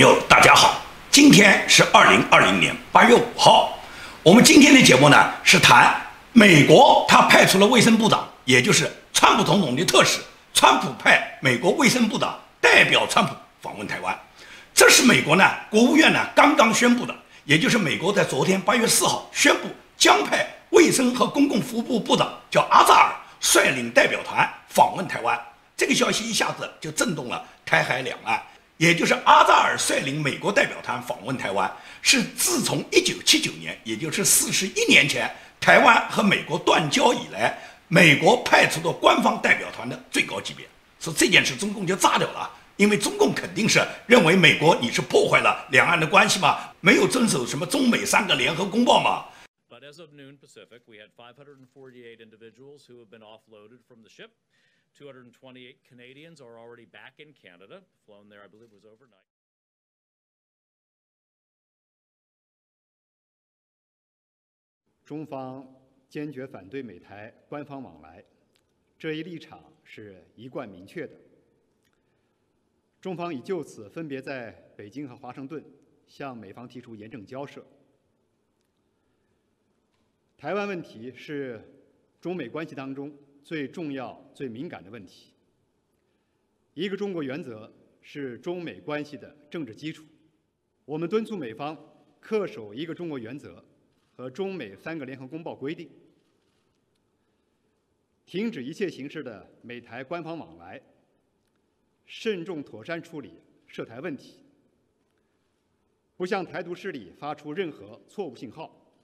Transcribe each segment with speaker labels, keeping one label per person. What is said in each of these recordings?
Speaker 1: 朋友，大家好，今天是二零二零年八月五号。我们今天的节目呢是谈美国，他派出了卫生部长，也就是川普总统的特使，川普派美国卫生部长代表川普访问台湾。这是美国呢国务院呢刚刚宣布的，也就是美国在昨天八月四号宣布将派卫生和公共服务部部长叫阿扎尔率领代表团访问台湾。这个消息一下子就震动了台海两岸。也就是阿扎尔率领美国代表团访问台湾，是自从一九七九年，也就是四十一年前，台湾和美国断交以来，美国派出的官方代表团的最高级别。说这件事，中共就炸掉了，因为中共肯定是认为美国你是破坏了两岸的关系嘛，没有遵守什么中美三个联合公报嘛。
Speaker 2: But as of noon Pacific, we had 548 individuals who have been offloaded from the ship. Two hundred and twenty eight canadians are already back in canada flown there i believe was overnight
Speaker 3: 中方坚决反对美台官方往来这一立场是一贯明确的中方已就此分别在北京和华盛顿向美方提出严正交涉台湾问题是中美关系当中最重要、最敏感的问题，一个中国原则是中美关系的政治基础。我们敦促美方恪守一个中国原则和中美三个联合公报规定，停止一切形式的美台官方往来，慎重妥善处理涉台问题，不向台独势力发出任何错误信号，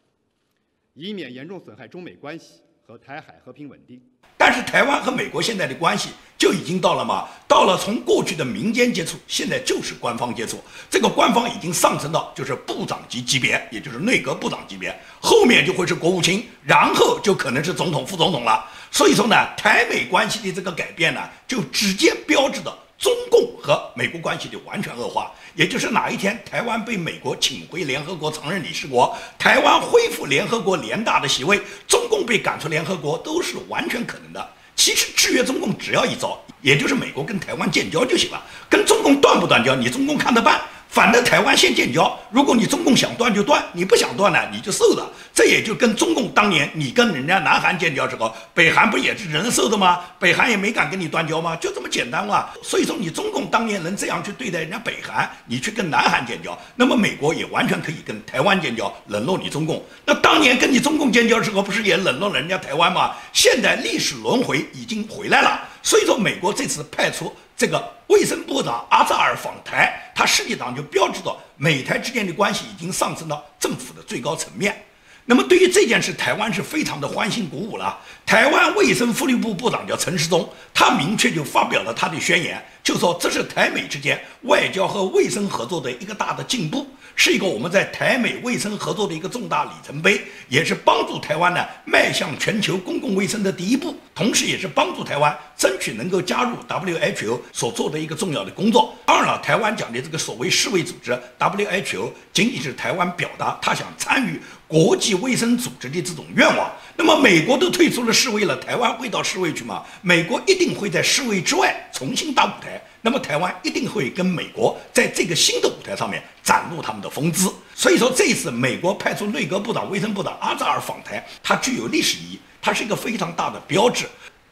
Speaker 3: 以免严重损害中美关系和台海和平稳定。
Speaker 1: 但是台湾和美国现在的关系就已经到了吗？到了从过去的民间接触，现在就是官方接触。这个官方已经上升到就是部长级级别，也就是内阁部长级别，后面就会是国务卿，然后就可能是总统、副总统了。所以说呢，台美关系的这个改变呢，就直接标志着中共和美国关系就完全恶化。也就是哪一天台湾被美国请回联合国常任理事国，台湾恢复联合国联大的席位，中共被赶出联合国都是完全可能的。其实制约中共只要一招，也就是美国跟台湾建交就行了，跟中共断不断交，你中共看着办。反正台湾先建交，如果你中共想断就断，你不想断呢，你就受了。这也就跟中共当年你跟人家南韩建交时候，北韩不也是人受的吗？北韩也没敢跟你断交吗？就这么简单嘛。所以说你中共当年能这样去对待人家北韩，你去跟南韩建交，那么美国也完全可以跟台湾建交，冷落你中共。那当年跟你中共建交时候，不是也冷落人家台湾吗？现在历史轮回已经回来了。所以说美国这次派出。这个卫生部长阿扎尔访台，他实际上就标志着美台之间的关系已经上升到政府的最高层面。那么对于这件事，台湾是非常的欢欣鼓舞了。台湾卫生福利部部长叫陈时中，他明确就发表了他的宣言，就说这是台美之间外交和卫生合作的一个大的进步。是一个我们在台美卫生合作的一个重大里程碑，也是帮助台湾呢迈向全球公共卫生的第一步，同时也是帮助台湾争取能够加入 WHO 所做的一个重要的工作。当然了，台湾讲的这个所谓世卫组织 WHO，仅仅是台湾表达他想参与国际卫生组织的这种愿望。那么美国都退出了世卫了，台湾会到世卫去吗？美国一定会在世卫之外重新搭舞台。那么台湾一定会跟美国在这个新的舞台上面展露他们的风姿。所以说这一次美国派出内阁部长、卫生部长阿扎尔访台，它具有历史意义，它是一个非常大的标志。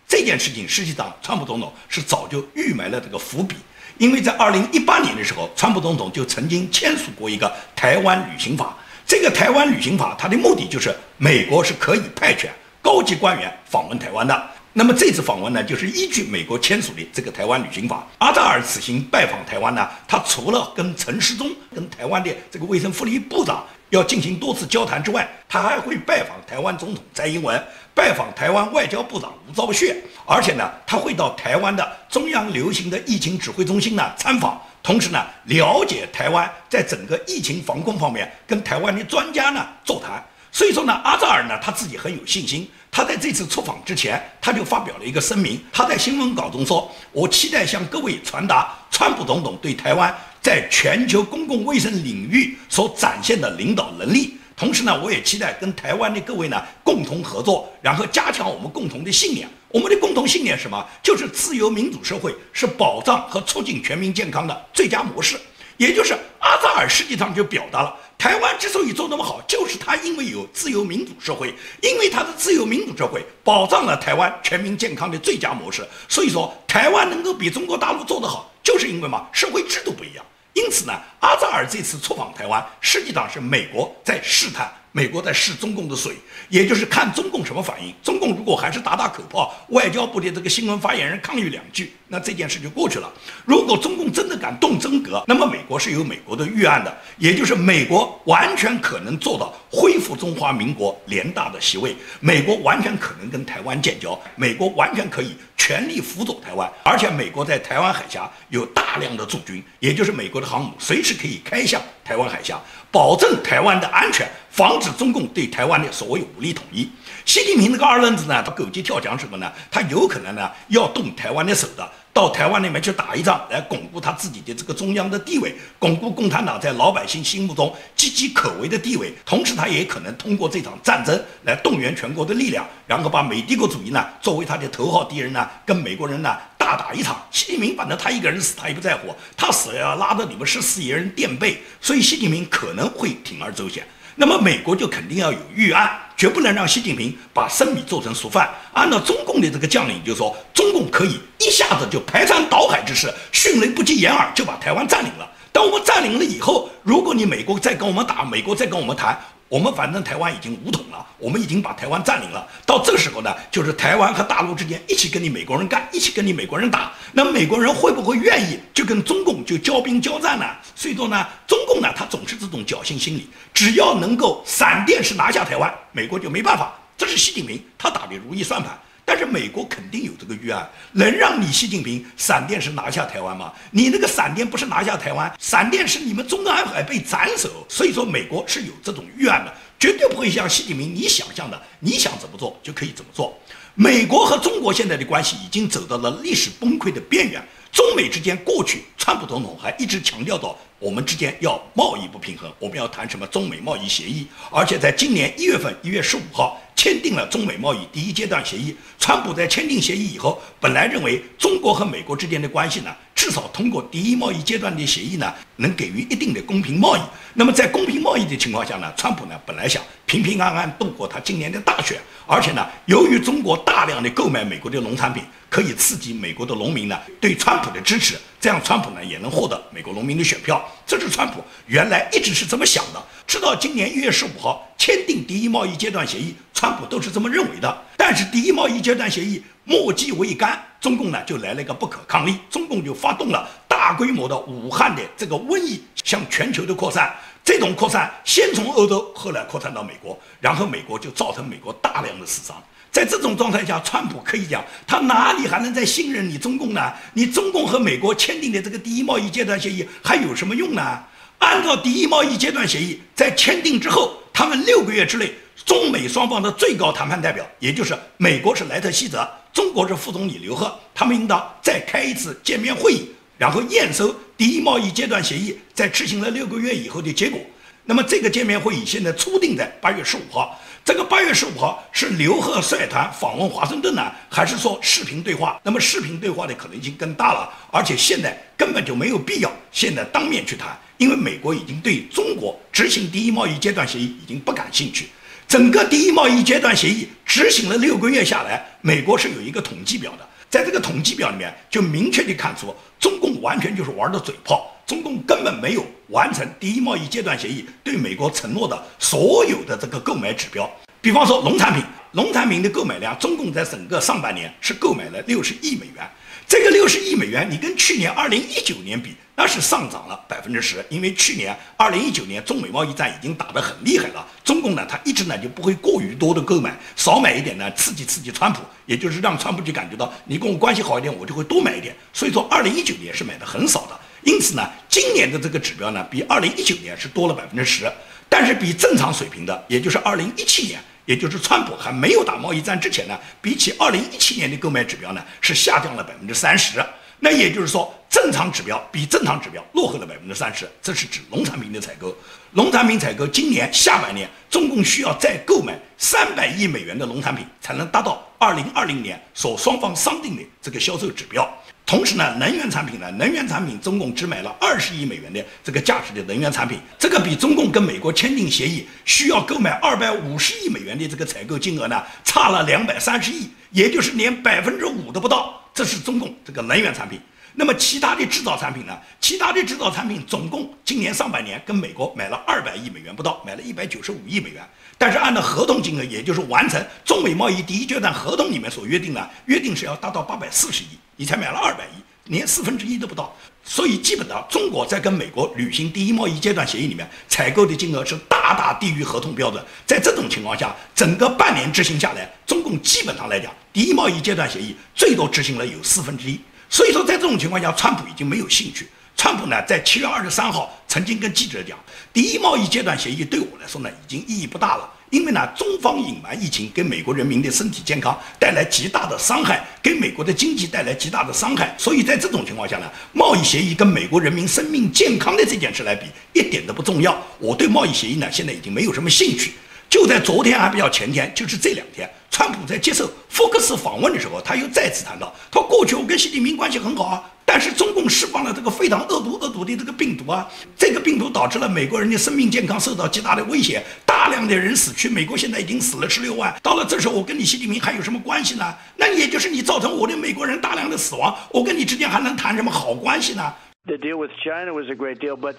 Speaker 1: 这件事情实际上，川普总统是早就预埋了这个伏笔，因为在二零一八年的时候，川普总统就曾经签署过一个台湾旅行法。这个台湾旅行法，它的目的就是美国是可以派遣高级官员访问台湾的。那么这次访问呢，就是依据美国签署的这个台湾旅行法。阿扎尔此行拜访台湾呢，他除了跟陈时中、跟台湾的这个卫生福利部长要进行多次交谈之外，他还会拜访台湾总统蔡英文，拜访台湾外交部长吴钊燮，而且呢，他会到台湾的中央流行的疫情指挥中心呢参访，同时呢，了解台湾在整个疫情防控方面跟台湾的专家呢座谈。所以说呢，阿扎尔呢他自己很有信心。他在这次出访之前，他就发表了一个声明。他在新闻稿中说：“我期待向各位传达川普总统对台湾在全球公共卫生领域所展现的领导能力。同时呢，我也期待跟台湾的各位呢共同合作，然后加强我们共同的信念。我们的共同信念是什么？就是自由民主社会是保障和促进全民健康的最佳模式。”也就是阿扎尔实际上就表达了，台湾之所以做那么好，就是他因为有自由民主社会，因为他的自由民主社会保障了台湾全民健康的最佳模式。所以说，台湾能够比中国大陆做得好，就是因为嘛，社会制度不一样。因此呢，阿扎尔这次出访台湾，实际上是美国在试探。美国在试中共的水，也就是看中共什么反应。中共如果还是打打口炮，外交部的这个新闻发言人抗议两句，那这件事就过去了。如果中共真的敢动真格，那么美国是有美国的预案的，也就是美国完全可能做到恢复中华民国联大的席位，美国完全可能跟台湾建交，美国完全可以全力辅佐台湾，而且美国在台湾海峡有大量的驻军，也就是美国的航母随时可以开向台湾海峡。保证台湾的安全，防止中共对台湾的所谓武力统一。习近平这个二愣子呢，他狗急跳墙什么呢？他有可能呢要动台湾的手的，到台湾那边去打一仗，来巩固他自己的这个中央的地位，巩固共产党在老百姓心目中岌岌可危的地位。同时，他也可能通过这场战争来动员全国的力量，然后把美帝国主义呢作为他的头号敌人呢，跟美国人呢。大打一场，习近平反正他一个人死他也不在乎，他死了要拉着你们十四亿人垫背，所以习近平可能会铤而走险。那么美国就肯定要有预案，绝不能让习近平把生米做成熟饭。按照中共的这个将领，就是说中共可以一下子就排山倒海之势，迅雷不及掩耳就把台湾占领了。等我们占领了以后，如果你美国再跟我们打，美国再跟我们谈。我们反正台湾已经武统了，我们已经把台湾占领了。到这个时候呢，就是台湾和大陆之间一起跟你美国人干，一起跟你美国人打。那美国人会不会愿意就跟中共就交兵交战呢？所以说呢，中共呢，他总是这种侥幸心理，只要能够闪电式拿下台湾，美国就没办法。这是习近平他打的如意算盘。但是美国肯定有这个预案，能让你习近平闪电是拿下台湾吗？你那个闪电不是拿下台湾，闪电是你们中南海被斩首。所以说美国是有这种预案的，绝对不会像习近平你想象的，你想怎么做就可以怎么做。美国和中国现在的关系已经走到了历史崩溃的边缘。中美之间过去，川普总统还一直强调到我们之间要贸易不平衡，我们要谈什么中美贸易协议，而且在今年一月份一月十五号。签订了中美贸易第一阶段协议。川普在签订协议以后，本来认为中国和美国之间的关系呢，至少通过第一贸易阶段的协议呢，能给予一定的公平贸易。那么在公平贸易的情况下呢，川普呢本来想平平安安度过他今年的大选，而且呢，由于中国大量的购买美国的农产品，可以刺激美国的农民呢对川普的支持，这样川普呢也能获得美国农民的选票。这是川普原来一直是这么想的，直到今年一月十五号签订第一贸易阶段协议。川普都是这么认为的，但是第一贸易阶段协议墨迹未干，中共呢就来了一个不可抗力，中共就发动了大规模的武汉的这个瘟疫向全球的扩散，这种扩散先从欧洲，后来扩散到美国，然后美国就造成美国大量的死伤。在这种状态下，川普可以讲他哪里还能再信任你中共呢？你中共和美国签订的这个第一贸易阶段协议还有什么用呢？按照第一贸易阶段协议，在签订之后，他们六个月之内。中美双方的最高谈判代表，也就是美国是莱特希泽，中国是副总理刘鹤，他们应当再开一次见面会议，然后验收第一贸易阶段协议在执行了六个月以后的结果。那么这个见面会议现在初定在八月十五号。这个八月十五号是刘鹤率团访问华盛顿呢，还是说视频对话？那么视频对话的可能性更大了，而且现在根本就没有必要现在当面去谈，因为美国已经对中国执行第一贸易阶段协议已经不感兴趣。整个第一贸易阶段协议执行了六个月下来，美国是有一个统计表的，在这个统计表里面就明确地看出，中共完全就是玩的嘴炮，中共根本没有完成第一贸易阶段协议对美国承诺的所有的这个购买指标。比方说农产品，农产品的购买量，中共在整个上半年是购买了六十亿美元。这个六十亿美元，你跟去年二零一九年比，那是上涨了百分之十。因为去年二零一九年中美贸易战已经打得很厉害了，中共呢，他一直呢就不会过于多的购买，少买一点呢，刺激刺激川普，也就是让川普就感觉到你跟我关系好一点，我就会多买一点。所以说，二零一九年是买的很少的。因此呢，今年的这个指标呢，比二零一九年是多了百分之十，但是比正常水平的，也就是二零一七年。也就是川普还没有打贸易战之前呢，比起二零一七年的购买指标呢，是下降了百分之三十。那也就是说，正常指标比正常指标落后了百分之三十。这是指农产品的采购。农产品采购今年下半年，中共需要再购买三百亿美元的农产品，才能达到二零二零年所双方商定的这个销售指标。同时呢，能源产品呢，能源产品中共只买了二十亿美元的这个价值的能源产品，这个比中共跟美国签订协议需要购买二百五十亿美元的这个采购金额呢，差了两百三十亿，也就是连百分之五都不到。这是中共这个能源产品。那么其他的制造产品呢？其他的制造产品总共今年上半年跟美国买了二百亿美元不到，买了一百九十五亿美元。但是按照合同金额，也就是完成中美贸易第一阶段合同里面所约定的，约定是要达到八百四十亿，你才买了二百亿，连四分之一都不到。所以基本上中国在跟美国履行第一贸易阶段协议里面采购的金额是大大低于合同标准。在这种情况下，整个半年执行下来，中共基本上来讲，第一贸易阶段协议最多执行了有四分之一。所以说，在这种情况下，川普已经没有兴趣。川普呢，在七月二十三号曾经跟记者讲，第一贸易阶段协议对我来说呢，已经意义不大了，因为呢，中方隐瞒疫情，给美国人民的身体健康带来极大的伤害，给美国的经济带来极大的伤害。所以在这种情况下呢，贸易协议跟美国人民生命健康的这件事来比，一点都不重要。我对贸易协议呢，现在已经没有什么兴趣。就在昨天还比较前天，就是这两天，川普在接受福克斯访问的时候，他又再次谈到，他过去我跟习近平关系很好啊，但是中共释放了这个非常恶毒恶毒的这个病毒啊，这个病毒导致了美国人的生命健康受到极大的威胁，大量的人死去，美国现在已经死了十六万。到了这时候，我跟你习近平还有什么关系呢？那也就是你造成我的美国人大量的死亡，我跟你之间还能谈什么好关系呢
Speaker 4: ？The deal with China was a great deal, but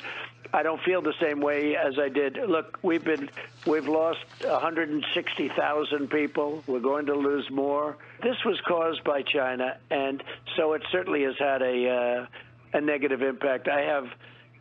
Speaker 4: I don't feel the same way as I did. Look, we've been we've lost 160,000 people. We're going to lose more. This was caused by China, and so it certainly has had a uh, a negative impact. I have,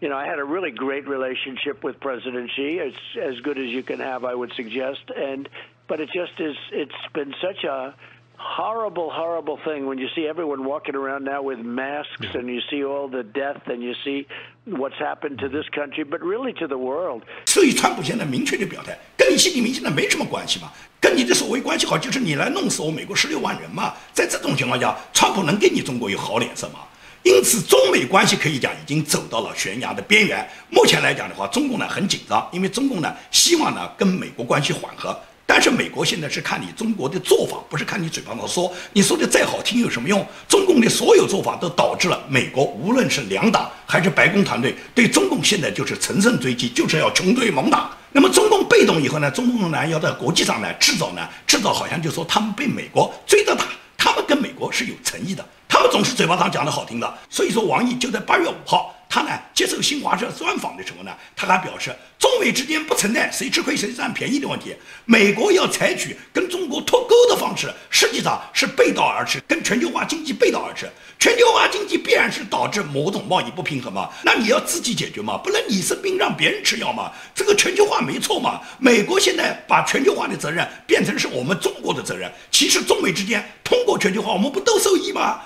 Speaker 4: you know, I had a really great relationship with President Xi. It's as good as you can have, I would suggest, and but it just is. It's been such a horrible, horrible thing when you see everyone walking around now with masks and you see all the death and you see what's happened to this country, but really to the world.
Speaker 1: 所以，川普现在明确的表态，跟你习近平现在没什么关系嘛，跟你的所谓关系好，就是你来弄死我美国十六万人嘛。在这种情况下，川普能给你中国有好脸色吗？因此，中美关系可以讲已经走到了悬崖的边缘。目前来讲的话，中共呢很紧张，因为中共呢希望呢跟美国关系缓和。但是美国现在是看你中国的做法，不是看你嘴巴上说。你说的再好听有什么用？中共的所有做法都导致了美国无论是两党还是白宫团队对中共现在就是乘胜追击，就是要穷追猛打。那么中共被动以后呢？中共呢要在国际上呢制造呢制造，好像就说他们被美国追着打，他们跟美国是有诚意的，他们总是嘴巴上讲的好听的。所以说，王毅就在八月五号。他呢接受新华社专访的时候呢，他还表示，中美之间不存在谁吃亏谁占便宜的问题。美国要采取跟中国脱钩的方式，实际上是背道而驰，跟全球化经济背道而驰。全球化经济必然是导致某种贸易不平衡嘛？那你要自己解决嘛，不能你生病让别人吃药嘛？这个全球化没错嘛？美国现在把全球化的责任变成是我们中国的责任，其实中美之间通过全球化，我们不都受益吗？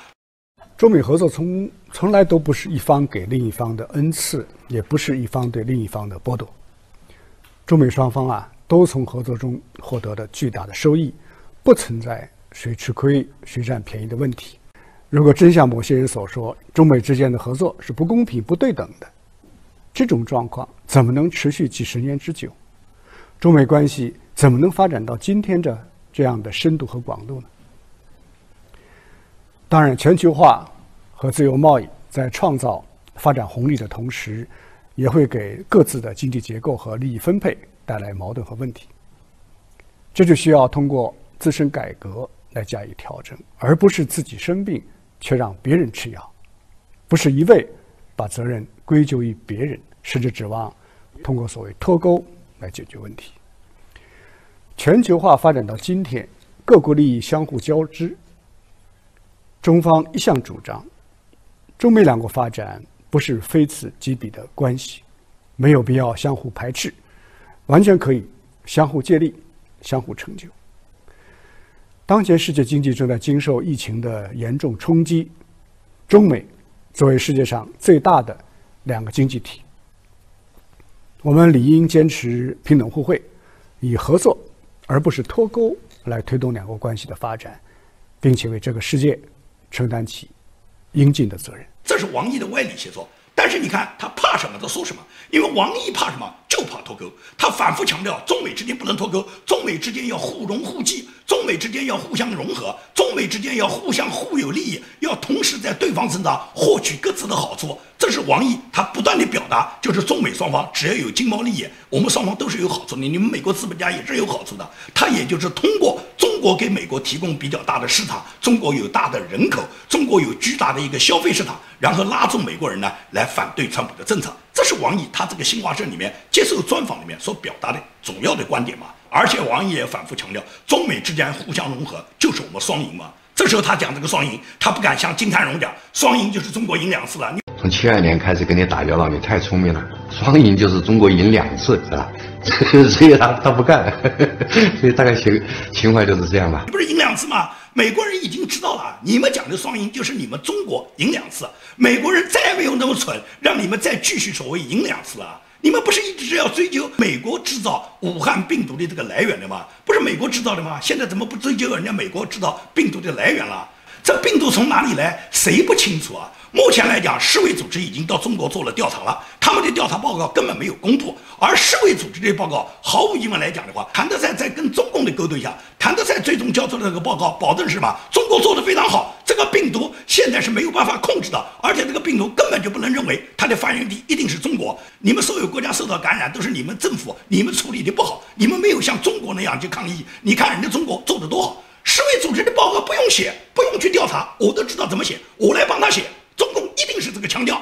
Speaker 5: 中美合作从从来都不是一方给另一方的恩赐，也不是一方对另一方的剥夺。中美双方啊，都从合作中获得了巨大的收益，不存在谁吃亏谁占便宜的问题。如果真像某些人所说，中美之间的合作是不公平、不对等的，这种状况怎么能持续几十年之久？中美关系怎么能发展到今天这这样的深度和广度呢？当然，全球化和自由贸易在创造发展红利的同时，也会给各自的经济结构和利益分配带来矛盾和问题。这就需要通过自身改革来加以调整，而不是自己生病却让别人吃药，不是一味把责任归咎于别人，甚至指望通过所谓脱钩来解决问题。全球化发展到今天，各国利益相互交织。中方一向主张，中美两国发展不是非此即彼的关系，没有必要相互排斥，完全可以相互借力、相互成就。当前世界经济正在经受疫情的严重冲击，中美作为世界上最大的两个经济体，我们理应坚持平等互惠，以合作而不是脱钩来推动两国关系的发展，并且为这个世界。承担起应尽的责任，
Speaker 1: 这是王毅的歪理写作。但是你看他怕什么，他说什么？因为王毅怕什么，就怕脱钩。他反复强调，中美之间不能脱钩，中美之间要互融互济，中美之间要互相融合，中美之间要互相互有利益，要同时在对方身上获取各自的好处。这是王毅他不断的表达，就是中美双方只要有经贸利益，我们双方都是有好处的。你们美国资本家也是有好处的。他也就是通过中国给美国提供比较大的市场，中国有大的人口，中国有巨大的一个消费市场，然后拉住美国人呢来反对川普的政策。这是王毅他这个新华社里面接受专访里面所表达的主要的观点嘛。而且王毅也反复强调，中美之间互相融合就是我们双赢嘛。这时候他讲这个双赢，他不敢像金灿荣讲双赢就是中国赢两次了。
Speaker 6: 从七二年开始跟你打交道，你太聪明了。双赢就是中国赢两次，是吧？所以他他不干，所以大概情情怀就是这样吧。
Speaker 1: 不是赢两次吗？美国人已经知道了，你们讲的双赢就是你们中国赢两次。美国人再没有那么蠢，让你们再继续所谓赢两次了。你们不是一直是要追究美国制造武汉病毒的这个来源的吗？不是美国制造的吗？现在怎么不追究人家美国制造病毒的来源了？这病毒从哪里来？谁不清楚啊？目前来讲，世卫组织已经到中国做了调查了，他们的调查报告根本没有公布。而世卫组织的报告，毫无疑问来讲的话，谭德赛在跟中共的勾兑下，谭德赛最终交出的这个报告，保证是什么？中国做的非常好，这个病毒现在是没有办法控制的，而且这个病毒根本就不能认为它的发源地一定是中国。你们所有国家受到感染，都是你们政府你们处理的不好，你们没有像中国那样去抗议。你看人家中国做的多好，世卫组织的报告不用写，不用去调查，我都知道怎么写，我来帮他写。中共一定是这个腔调。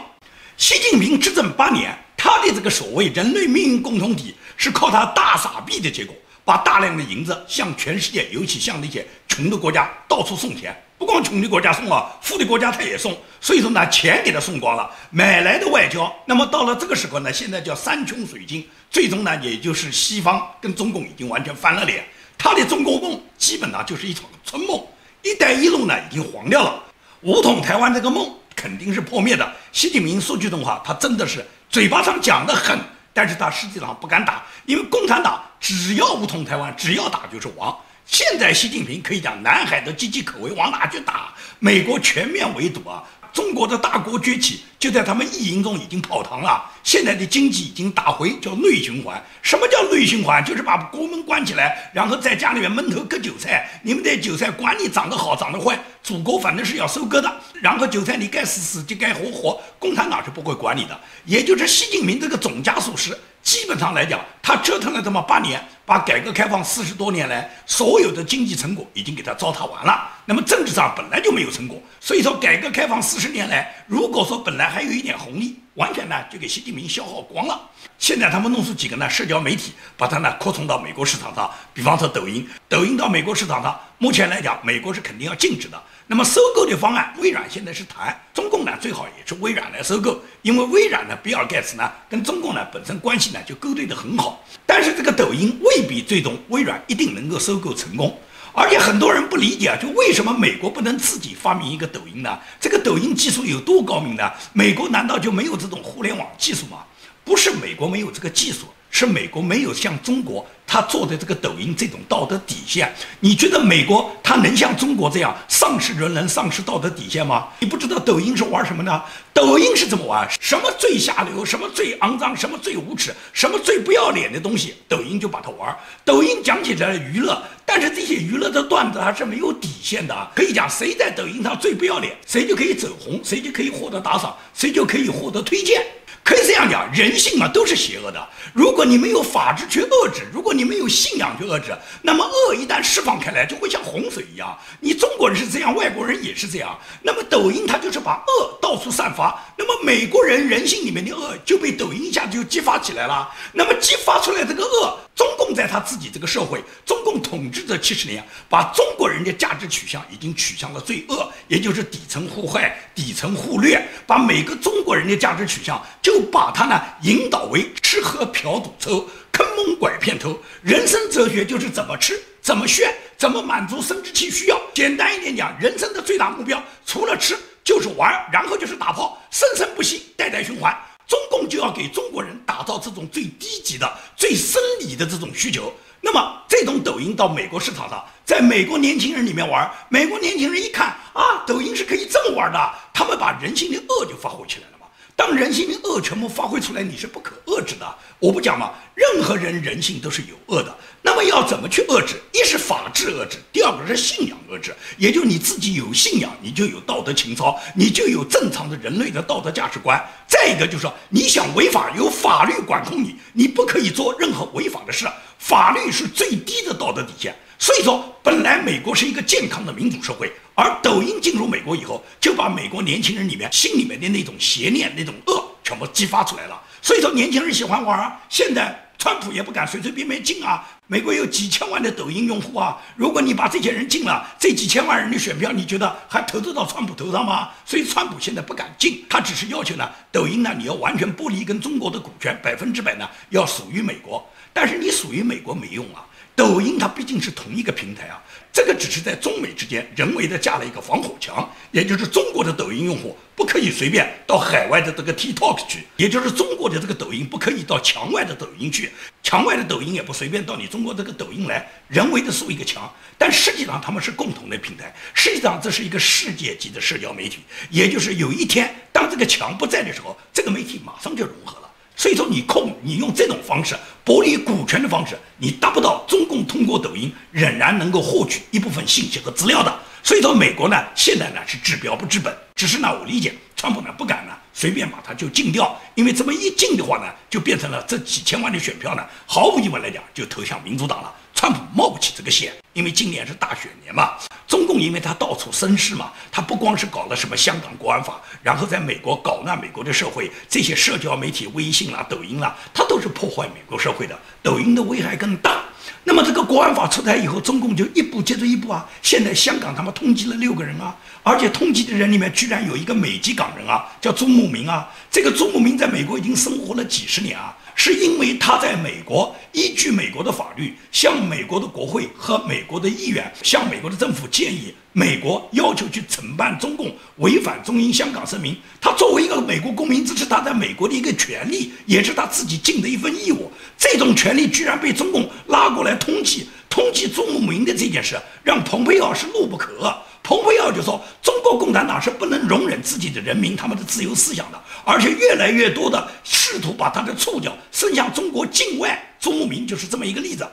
Speaker 1: 习近平执政八年，他的这个所谓人类命运共同体是靠他大撒币的结果，把大量的银子向全世界，尤其向那些穷的国家到处送钱。不光穷的国家送啊，富的国家他也送。所以说呢，钱给他送光了，买来的外交。那么到了这个时候呢，现在叫山穷水尽，最终呢，也就是西方跟中共已经完全翻了脸。他的中国梦基本上就是一场春梦，一带一路呢已经黄掉了，武统台湾这个梦。肯定是破灭的。习近平说句真话，他真的是嘴巴上讲的狠，但是他实际上不敢打，因为共产党只要武统台湾，只要打就是亡。现在习近平可以讲南海的岌岌可危，往哪去打？美国全面围堵啊！中国的大国崛起就在他们意淫中已经泡汤了。现在的经济已经打回叫内循环。什么叫内循环？就是把国门关起来，然后在家里面闷头割韭菜。你们的韭菜管你长得好长得坏，祖国反正是要收割的。然后韭菜你该死死就该活活，共产党是不会管你的。也就是习近平这个总加速师。基本上来讲，他折腾了这么八年，把改革开放四十多年来所有的经济成果已经给他糟蹋完了。那么政治上本来就没有成果，所以说改革开放四十年来，如果说本来还有一点红利，完全呢就给习近平消耗光了。现在他们弄出几个呢社交媒体，把它呢扩充到美国市场上，比方说抖音，抖音到美国市场上，目前来讲，美国是肯定要禁止的。那么收购的方案，微软现在是谈，中共呢最好也是微软来收购，因为微软呢，比尔盖茨呢跟中共呢本身关系呢就勾兑得很好。但是这个抖音未必最终微软一定能够收购成功，而且很多人不理解啊，就为什么美国不能自己发明一个抖音呢？这个抖音技术有多高明呢？美国难道就没有这种互联网技术吗？不是美国没有这个技术。是美国没有向中国他做的这个抖音这种道德底线，你觉得美国他能像中国这样丧失人伦、丧失道德底线吗？你不知道抖音是玩什么呢？抖音是怎么玩？什么最下流、什么最肮脏、什么最无耻、什么最不要脸的东西，抖音就把它玩。抖音讲起来娱乐，但是这些娱乐的段子它是没有底线的啊。可以讲谁在抖音上最不要脸，谁就可以走红，谁就可以获得打赏，谁就可以获得推荐。可以这样讲，人性嘛都是邪恶的。如果你没有法治去遏制，如果你没有信仰去遏制，那么恶一旦释放开来，就会像洪水一样。你中国人是这样，外国人也是这样。那么抖音它就是把恶到处散发，那么美国人人性里面的恶就被抖音一下就激发起来了。那么激发出来这个恶。中共在他自己这个社会，中共统治这七十年，把中国人的价值取向已经取向了最恶，也就是底层互害、底层互虐，把每个中国人的价值取向就就把它呢引导为吃喝嫖赌抽、坑蒙拐骗偷。人生哲学就是怎么吃、怎么炫、怎么满足生殖器需要。简单一点讲，人生的最大目标除了吃就是玩，然后就是打炮，生生不息，代代循环。中共就要给中国人打造这种最低级的、最生理的这种需求。那么，这种抖音到美国市场上，在美国年轻人里面玩，美国年轻人一看啊，抖音是可以这么玩的，他们把人性的恶就发挥起来了。当人性的恶全部发挥出来，你是不可遏制的。我不讲嘛，任何人人性都是有恶的。那么要怎么去遏制？一是法治遏制，第二个是信仰遏制。也就你自己有信仰，你就有道德情操，你就有正常的人类的道德价值观。再一个就是说，你想违法，有法律管控你，你不可以做任何违法的事。法律是最低的道德底线。所以说，本来美国是一个健康的民主社会，而抖音进入美国以后，就把美国年轻人里面心里面的那种邪念、那种恶全部激发出来了。所以说，年轻人喜欢玩啊。现在川普也不敢随随便便进啊。美国有几千万的抖音用户啊，如果你把这些人禁了，这几千万人的选票，你觉得还投得到川普头上吗？所以川普现在不敢进，他只是要求呢，抖音呢，你要完全剥离跟中国的股权，百分之百呢要属于美国。但是你属于美国没用啊。抖音它毕竟是同一个平台啊，这个只是在中美之间人为的架了一个防火墙，也就是中国的抖音用户不可以随便到海外的这个 TikTok 去，也就是中国的这个抖音不可以到墙外的抖音去，墙外的抖音也不随便到你中国这个抖音来，人为的竖一个墙。但实际上他们是共同的平台，实际上这是一个世界级的社交媒体，也就是有一天当这个墙不在的时候，这个媒体马上就融合了。所以说，你控你用这种方式剥离股权的方式，你达不到中共通过抖音仍然能够获取一部分信息和资料的。所以说，美国呢现在呢是治标不治本，只是呢我理解，川普呢不敢呢随便把它就禁掉，因为这么一禁的话呢，就变成了这几千万的选票呢，毫无疑问来讲就投向民主党了。川普冒不起这个险，因为今年是大选年嘛。中共因为他到处生事嘛，他不光是搞了什么香港国安法，然后在美国搞乱美国的社会，这些社交媒体、微信啦、抖音啦，他都是破坏美国社会的。抖音的危害更大。那么这个国安法出台以后，中共就一步接着一步啊。现在香港他们通缉了六个人啊，而且通缉的人里面居然有一个美籍港人啊，叫朱慕明啊。这个朱慕明在美国已经生活了几十年啊。是因为他在美国依据美国的法律，向美国的国会和美国的议员，向美国的政府建议，美国要求去惩办中共违反中英香港声明。他作为一个美国公民，这是他在美国的一个权利，也是他自己尽的一份义务。这种权利居然被中共拉过来通缉，通缉中共民的这件事，让蓬佩奥是怒不可遏。蓬佩奥就说：“中国共产党是不能容忍自己的人民他们的自由思想的，而且越来越多的试图把他的触角伸向中国境外。朱慕明就是这么一个例子。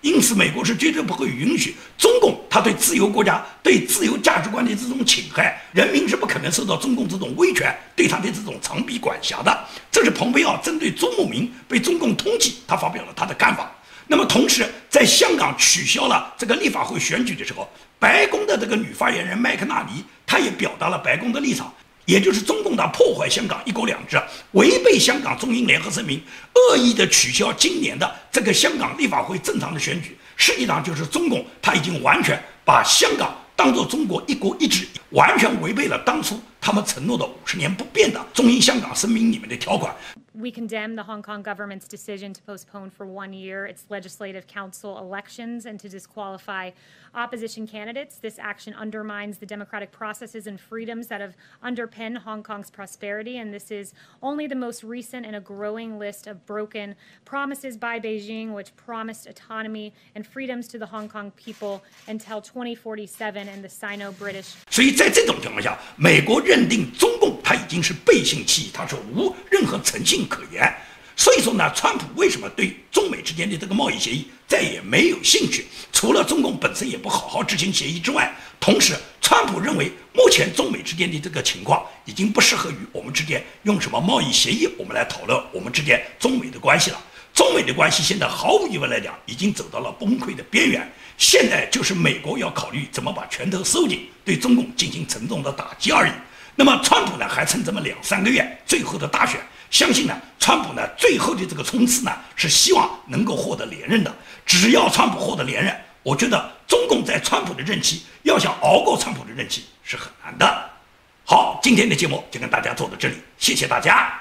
Speaker 1: 因此，美国是绝对不会允许中共他对自由国家、对自由价值观的这种侵害，人民是不可能受到中共这种威权对他的这种长臂管辖的。这是蓬佩奥针对朱慕明被中共通缉，他发表了他的看法。那么，同时在香港取消了这个立法会选举的时候。”白宫的这个女发言人麦克纳尼，她也表达了白宫的立场，也就是中共党破坏香港一国两制，违背香港中英联合声明，恶意的取消今年的这个香港立法会正常的选举，实际上就是中共他已经完全把香港当做中国一国一制，完全违背了当初他们承诺的五十年不变的中英香港声明里面的条款。
Speaker 7: We condemn the Hong Kong government's decision to postpone for one year its legislative council elections and to disqualify opposition candidates. This action undermines the democratic processes and freedoms that have underpinned Hong Kong's prosperity, and this is only the most recent in a growing list of broken promises by Beijing, which promised autonomy and freedoms to the Hong Kong people until 2047 and the Sino-British.
Speaker 1: 所以在这种情况下，美国认定中共 它已经是背信弃义，它是无任何诚信可言。所以说呢，川普为什么对中美之间的这个贸易协议再也没有兴趣？除了中共本身也不好好执行协议之外，同时，川普认为目前中美之间的这个情况已经不适合于我们之间用什么贸易协议我们来讨论我们之间中美的关系了。中美的关系现在毫无疑问来讲已经走到了崩溃的边缘。现在就是美国要考虑怎么把拳头收紧，对中共进行沉重的打击而已。那么，川普呢还剩这么两三个月，最后的大选。相信呢，川普呢最后的这个冲刺呢，是希望能够获得连任的。只要川普获得连任，我觉得中共在川普的任期要想熬过川普的任期是很难的。好，今天的节目就跟大家做到这里，谢谢大家。